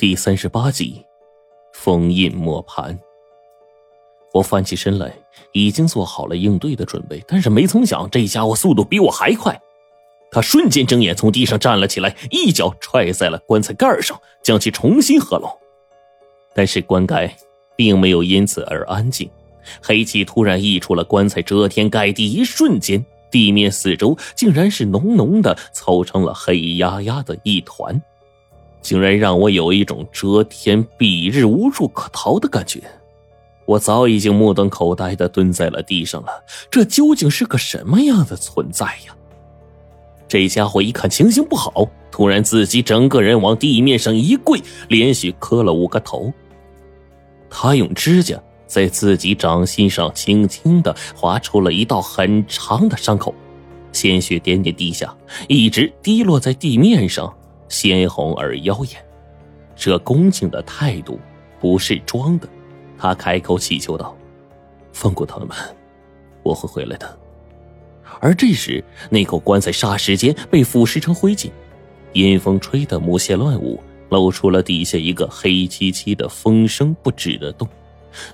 第三十八集，封印磨盘。我翻起身来，已经做好了应对的准备，但是没曾想，这家伙速度比我还快。他瞬间睁眼从地上站了起来，一脚踹在了棺材盖上，将其重新合拢。但是棺盖并没有因此而安静，黑气突然溢出了棺材，遮天盖地。一瞬间，地面四周竟然是浓浓的凑成了黑压压的一团。竟然让我有一种遮天蔽日、无处可逃的感觉。我早已经目瞪口呆的蹲在了地上了。这究竟是个什么样的存在呀？这家伙一看情形不好，突然自己整个人往地面上一跪，连续磕了五个头。他用指甲在自己掌心上轻轻的划出了一道很长的伤口，鲜血点点滴下，一直滴落在地面上。鲜红而妖艳，这恭敬的态度不是装的。他开口祈求道：“放过他们，我会回来的。”而这时，那口棺材霎时间被腐蚀成灰烬，阴风吹得木屑乱舞，露出了底下一个黑漆漆的风声不止的洞。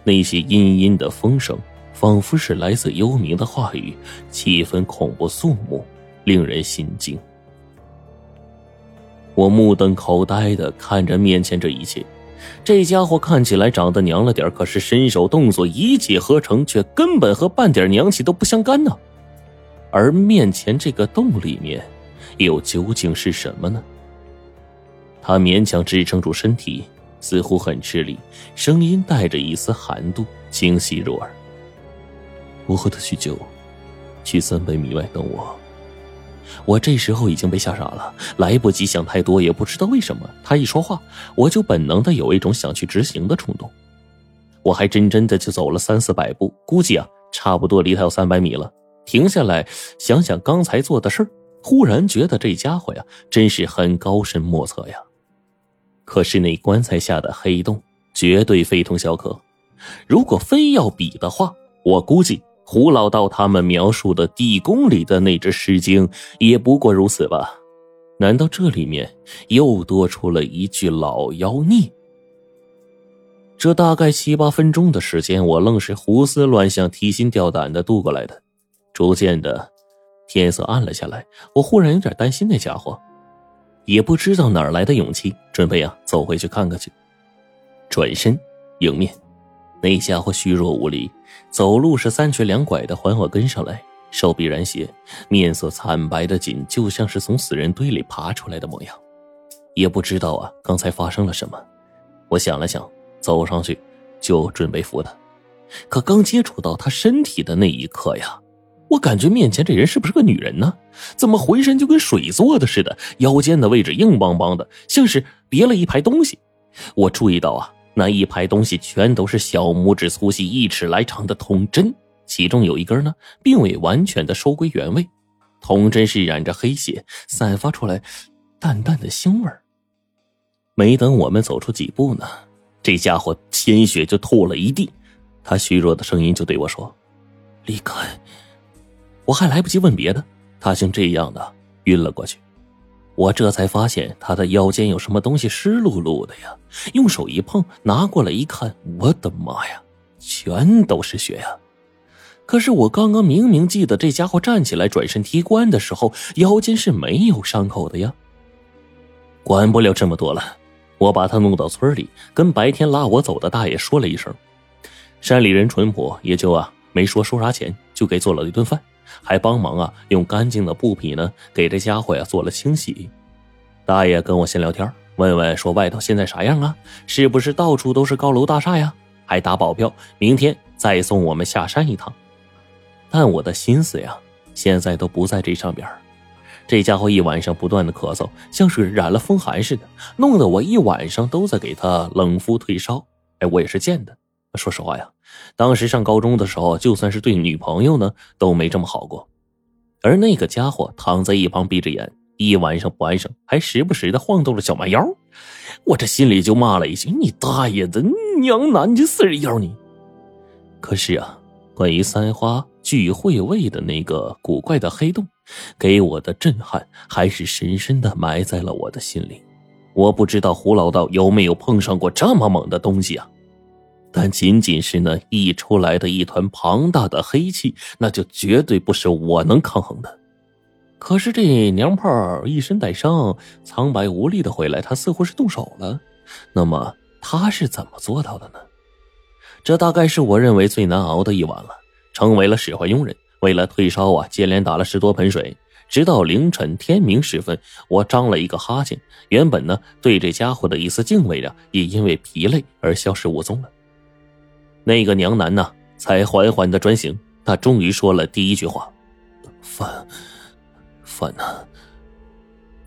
那些阴阴的风声，仿佛是来自幽冥的话语，气氛恐怖肃穆，令人心惊。我目瞪口呆的看着面前这一切，这家伙看起来长得娘了点，可是身手动作一气呵成，却根本和半点娘气都不相干呢。而面前这个洞里面，又究竟是什么呢？他勉强支撑住身体，似乎很吃力，声音带着一丝寒度，清晰入耳。我和他叙旧，去三百米外等我。我这时候已经被吓傻了，来不及想太多，也不知道为什么，他一说话，我就本能的有一种想去执行的冲动。我还真真的就走了三四百步，估计啊，差不多离他有三百米了。停下来想想刚才做的事儿，忽然觉得这家伙呀，真是很高深莫测呀。可是那棺材下的黑洞绝对非同小可，如果非要比的话，我估计。胡老道他们描述的地宫里的那只尸精，也不过如此吧？难道这里面又多出了一具老妖孽？这大概七八分钟的时间，我愣是胡思乱想、提心吊胆的度过来的。逐渐的，天色暗了下来，我忽然有点担心那家伙，也不知道哪来的勇气，准备啊走回去看看去。转身迎面。那家伙虚弱无力，走路是三瘸两拐的，缓缓跟上来，手臂染血，面色惨白的紧，就像是从死人堆里爬出来的模样。也不知道啊，刚才发生了什么。我想了想，走上去就准备扶他，可刚接触到他身体的那一刻呀，我感觉面前这人是不是个女人呢？怎么浑身就跟水做的似的？腰间的位置硬邦邦的，像是别了一排东西。我注意到啊。那一排东西全都是小拇指粗细、一尺来长的铜针，其中有一根呢，并未完全的收归原位。铜针是染着黑血，散发出来淡淡的腥味没等我们走出几步呢，这家伙鲜血就吐了一地。他虚弱的声音就对我说：“离开！”我还来不及问别的，他竟这样的晕了过去。我这才发现他的腰间有什么东西湿漉漉的呀！用手一碰，拿过来一看，我的妈呀，全都是血呀！可是我刚刚明明记得这家伙站起来转身踢棺的时候，腰间是没有伤口的呀。管不了这么多了，我把他弄到村里，跟白天拉我走的大爷说了一声。山里人淳朴，也就啊没说收啥钱，就给做了一顿饭。还帮忙啊，用干净的布匹呢，给这家伙呀做了清洗。大爷跟我闲聊天，问问说外头现在啥样啊？是不是到处都是高楼大厦呀？还打保票，明天再送我们下山一趟。但我的心思呀，现在都不在这上边。这家伙一晚上不断的咳嗽，像是染了风寒似的，弄得我一晚上都在给他冷敷退烧。哎，我也是贱的。说实话呀，当时上高中的时候，就算是对女朋友呢，都没这么好过。而那个家伙躺在一旁闭着眼，一晚上不安生，还时不时的晃动着小蛮腰。我这心里就骂了一句：“你大爷的，娘男你死人妖你！”可是啊，关于三花聚会位的那个古怪的黑洞，给我的震撼还是深深的埋在了我的心里。我不知道胡老道有没有碰上过这么猛的东西啊，但仅仅是那溢出来的一团庞大的黑气，那就绝对不是我能抗衡的。可是这娘炮一身带伤，苍白无力的回来，他似乎是动手了。那么他是怎么做到的呢？这大概是我认为最难熬的一晚了。成为了使唤佣人，为了退烧啊，接连打了十多盆水。直到凌晨天明时分，我张了一个哈欠。原本呢，对这家伙的一丝敬畏啊，也因为疲累而消失无踪了。那个娘男呢，才缓缓的转醒。他终于说了第一句话：“饭，饭呢？”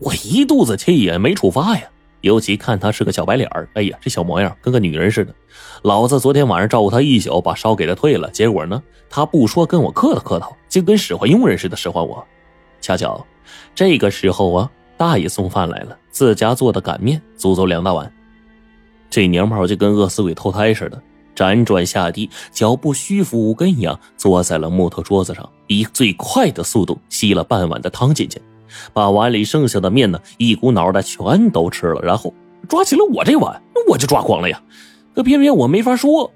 我一肚子气呀，没处发呀。尤其看他是个小白脸儿哎呀，这小模样跟个女人似的。老子昨天晚上照顾他一宿，把烧给他退了，结果呢，他不说跟我客套客套，就跟使唤佣人似的使唤我。恰巧，这个时候啊，大爷送饭来了，自家做的擀面，足足两大碗。这娘炮就跟饿死鬼投胎似的，辗转下地，脚步虚浮无根一样，坐在了木头桌子上，以最快的速度吸了半碗的汤进去，把碗里剩下的面呢，一股脑的全都吃了，然后抓起了我这碗，我就抓光了呀。可偏偏我没法说，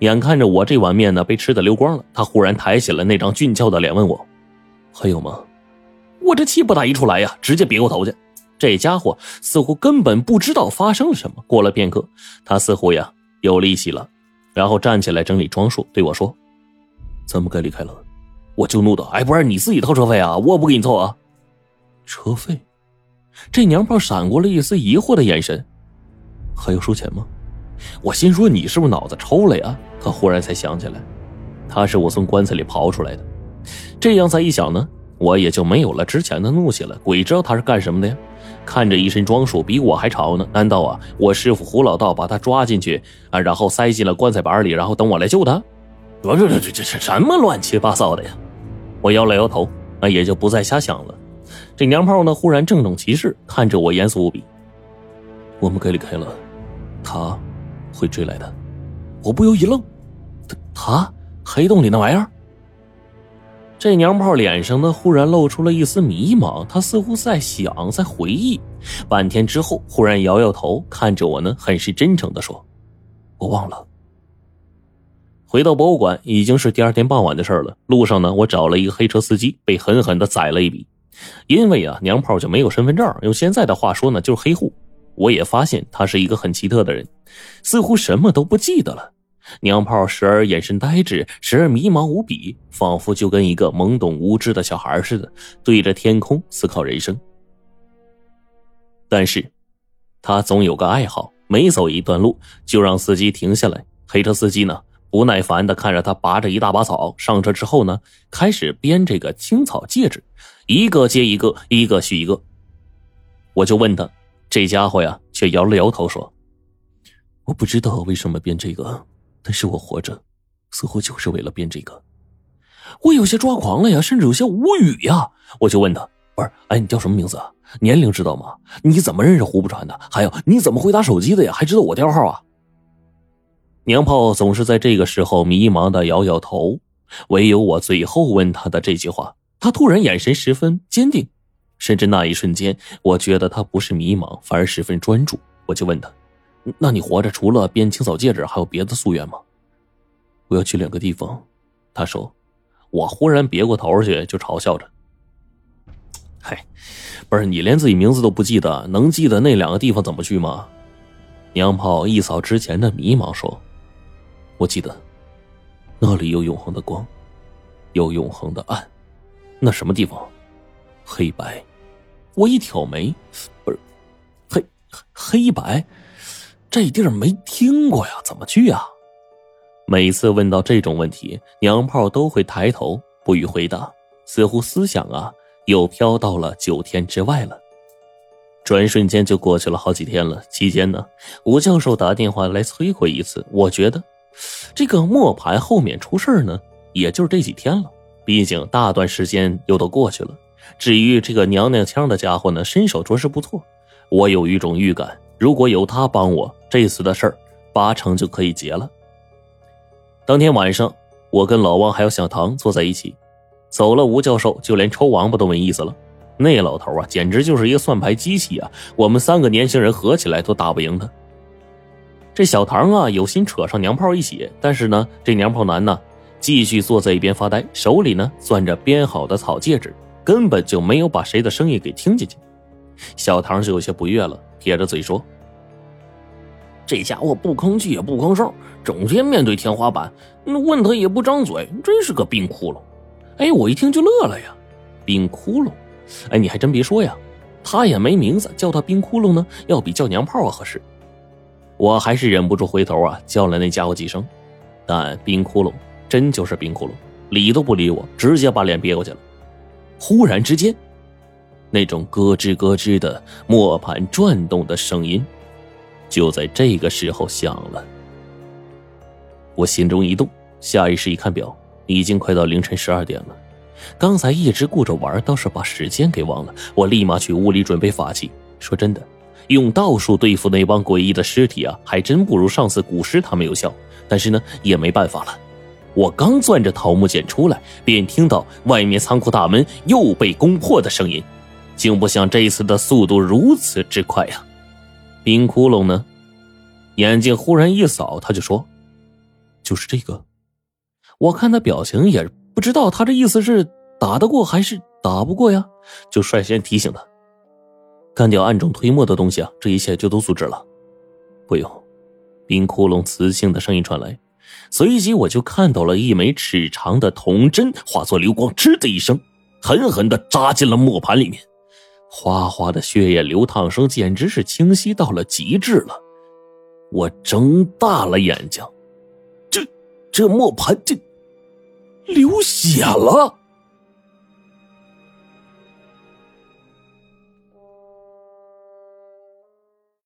眼看着我这碗面呢被吃的溜光了，他忽然抬起了那张俊俏的脸问我：“还有吗？”我这气不打一处来呀，直接别过头去。这家伙似乎根本不知道发生了什么。过了片刻，他似乎呀有力气了，然后站起来整理装束，对我说：“咱们该离开了。”我就怒道：“哎，不是你自己掏车费啊，我不给你凑啊。”车费？这娘炮闪过了一丝疑惑的眼神。还要收钱吗？我心说你是不是脑子抽了呀？可忽然才想起来，他是我从棺材里刨出来的。这样再一想呢？我也就没有了之前的怒气了。鬼知道他是干什么的呀？看着一身装束比我还潮呢。难道啊，我师傅胡老道把他抓进去啊，然后塞进了棺材板里，然后等我来救他？这这这这这什么乱七八糟的呀！我摇了摇头，那也就不再瞎想了。这娘炮呢，忽然郑重其事看着我，严肃无比。我们该离开了，他会追来的。我不由一愣，他他黑洞里那玩意儿？这娘炮脸上呢，忽然露出了一丝迷茫，他似乎在想，在回忆。半天之后，忽然摇摇头，看着我呢，很是真诚的说：“我忘了。”回到博物馆已经是第二天傍晚的事了。路上呢，我找了一个黑车司机，被狠狠的宰了一笔。因为啊，娘炮就没有身份证，用现在的话说呢，就是黑户。我也发现他是一个很奇特的人，似乎什么都不记得了。娘炮时而眼神呆滞，时而迷茫无比，仿佛就跟一个懵懂无知的小孩似的，对着天空思考人生。但是，他总有个爱好，每走一段路就让司机停下来。黑车司机呢，不耐烦的看着他拔着一大把草，上车之后呢，开始编这个青草戒指，一个接一个，一个续一个。我就问他，这家伙呀，却摇了摇头说：“我不知道为什么编这个。”但是我活着，似乎就是为了编这个。我有些抓狂了呀，甚至有些无语呀。我就问他：“不是，哎，你叫什么名字啊？年龄知道吗？你怎么认识胡不传的？还有，你怎么会打手机的呀？还知道我电话号啊？”娘炮总是在这个时候迷茫的摇摇头，唯有我最后问他的这句话，他突然眼神十分坚定，甚至那一瞬间，我觉得他不是迷茫，反而十分专注。我就问他。那你活着除了编清扫戒指，还有别的夙愿吗？我要去两个地方。他说。我忽然别过头去，就嘲笑着：“嗨，不是你连自己名字都不记得，能记得那两个地方怎么去吗？”娘炮一扫之前的迷茫，说：“我记得，那里有永恒的光，有永恒的暗。那什么地方？黑白。”我一挑眉，不是，黑黑白。这地儿没听过呀，怎么去呀？每次问到这种问题，娘炮都会抬头不予回答，似乎思想啊又飘到了九天之外了。转瞬间就过去了好几天了。期间呢，吴教授打电话来催回一次。我觉得，这个磨盘后面出事呢，也就是这几天了。毕竟大段时间又都过去了。至于这个娘娘腔的家伙呢，身手着实不错。我有一种预感。如果有他帮我，这次的事儿八成就可以结了。当天晚上，我跟老王还有小唐坐在一起，走了吴教授，就连抽王八都没意思了。那老头啊，简直就是一个算牌机器啊！我们三个年轻人合起来都打不赢他。这小唐啊，有心扯上娘炮一起，但是呢，这娘炮男呢，继续坐在一边发呆，手里呢攥着编好的草戒指，根本就没有把谁的声音给听进去。小唐就有些不悦了，撇着嘴说：“这家伙不吭气也不吭声，整天面对天花板，问他也不张嘴，真是个冰窟窿。”哎，我一听就乐了呀，冰窟窿。哎，你还真别说呀，他也没名字，叫他冰窟窿呢，要比叫娘炮啊合适。我还是忍不住回头啊，叫了那家伙几声，但冰窟窿真就是冰窟窿，理都不理我，直接把脸憋过去了。忽然之间。那种咯吱咯吱的磨盘转动的声音，就在这个时候响了。我心中一动，下意识一看表，已经快到凌晨十二点了。刚才一直顾着玩，倒是把时间给忘了。我立马去屋里准备法器。说真的，用道术对付那帮诡异的尸体啊，还真不如上次古尸他们有效。但是呢，也没办法了。我刚攥着桃木剑出来，便听到外面仓库大门又被攻破的声音。竟不想这一次的速度如此之快呀！冰窟窿呢？眼睛忽然一扫，他就说：“就是这个。”我看他表情，也不知道他这意思是打得过还是打不过呀，就率先提醒他：“干掉暗中推磨的东西啊，这一切就都阻止了。”不用。冰窟窿磁性的声音传来，随即我就看到了一枚尺长的铜针化作流光，吱的一声，狠狠的扎进了磨盘里面。哗哗的血液流淌声简直是清晰到了极致了，我睁大了眼睛，这这磨盘这流血了。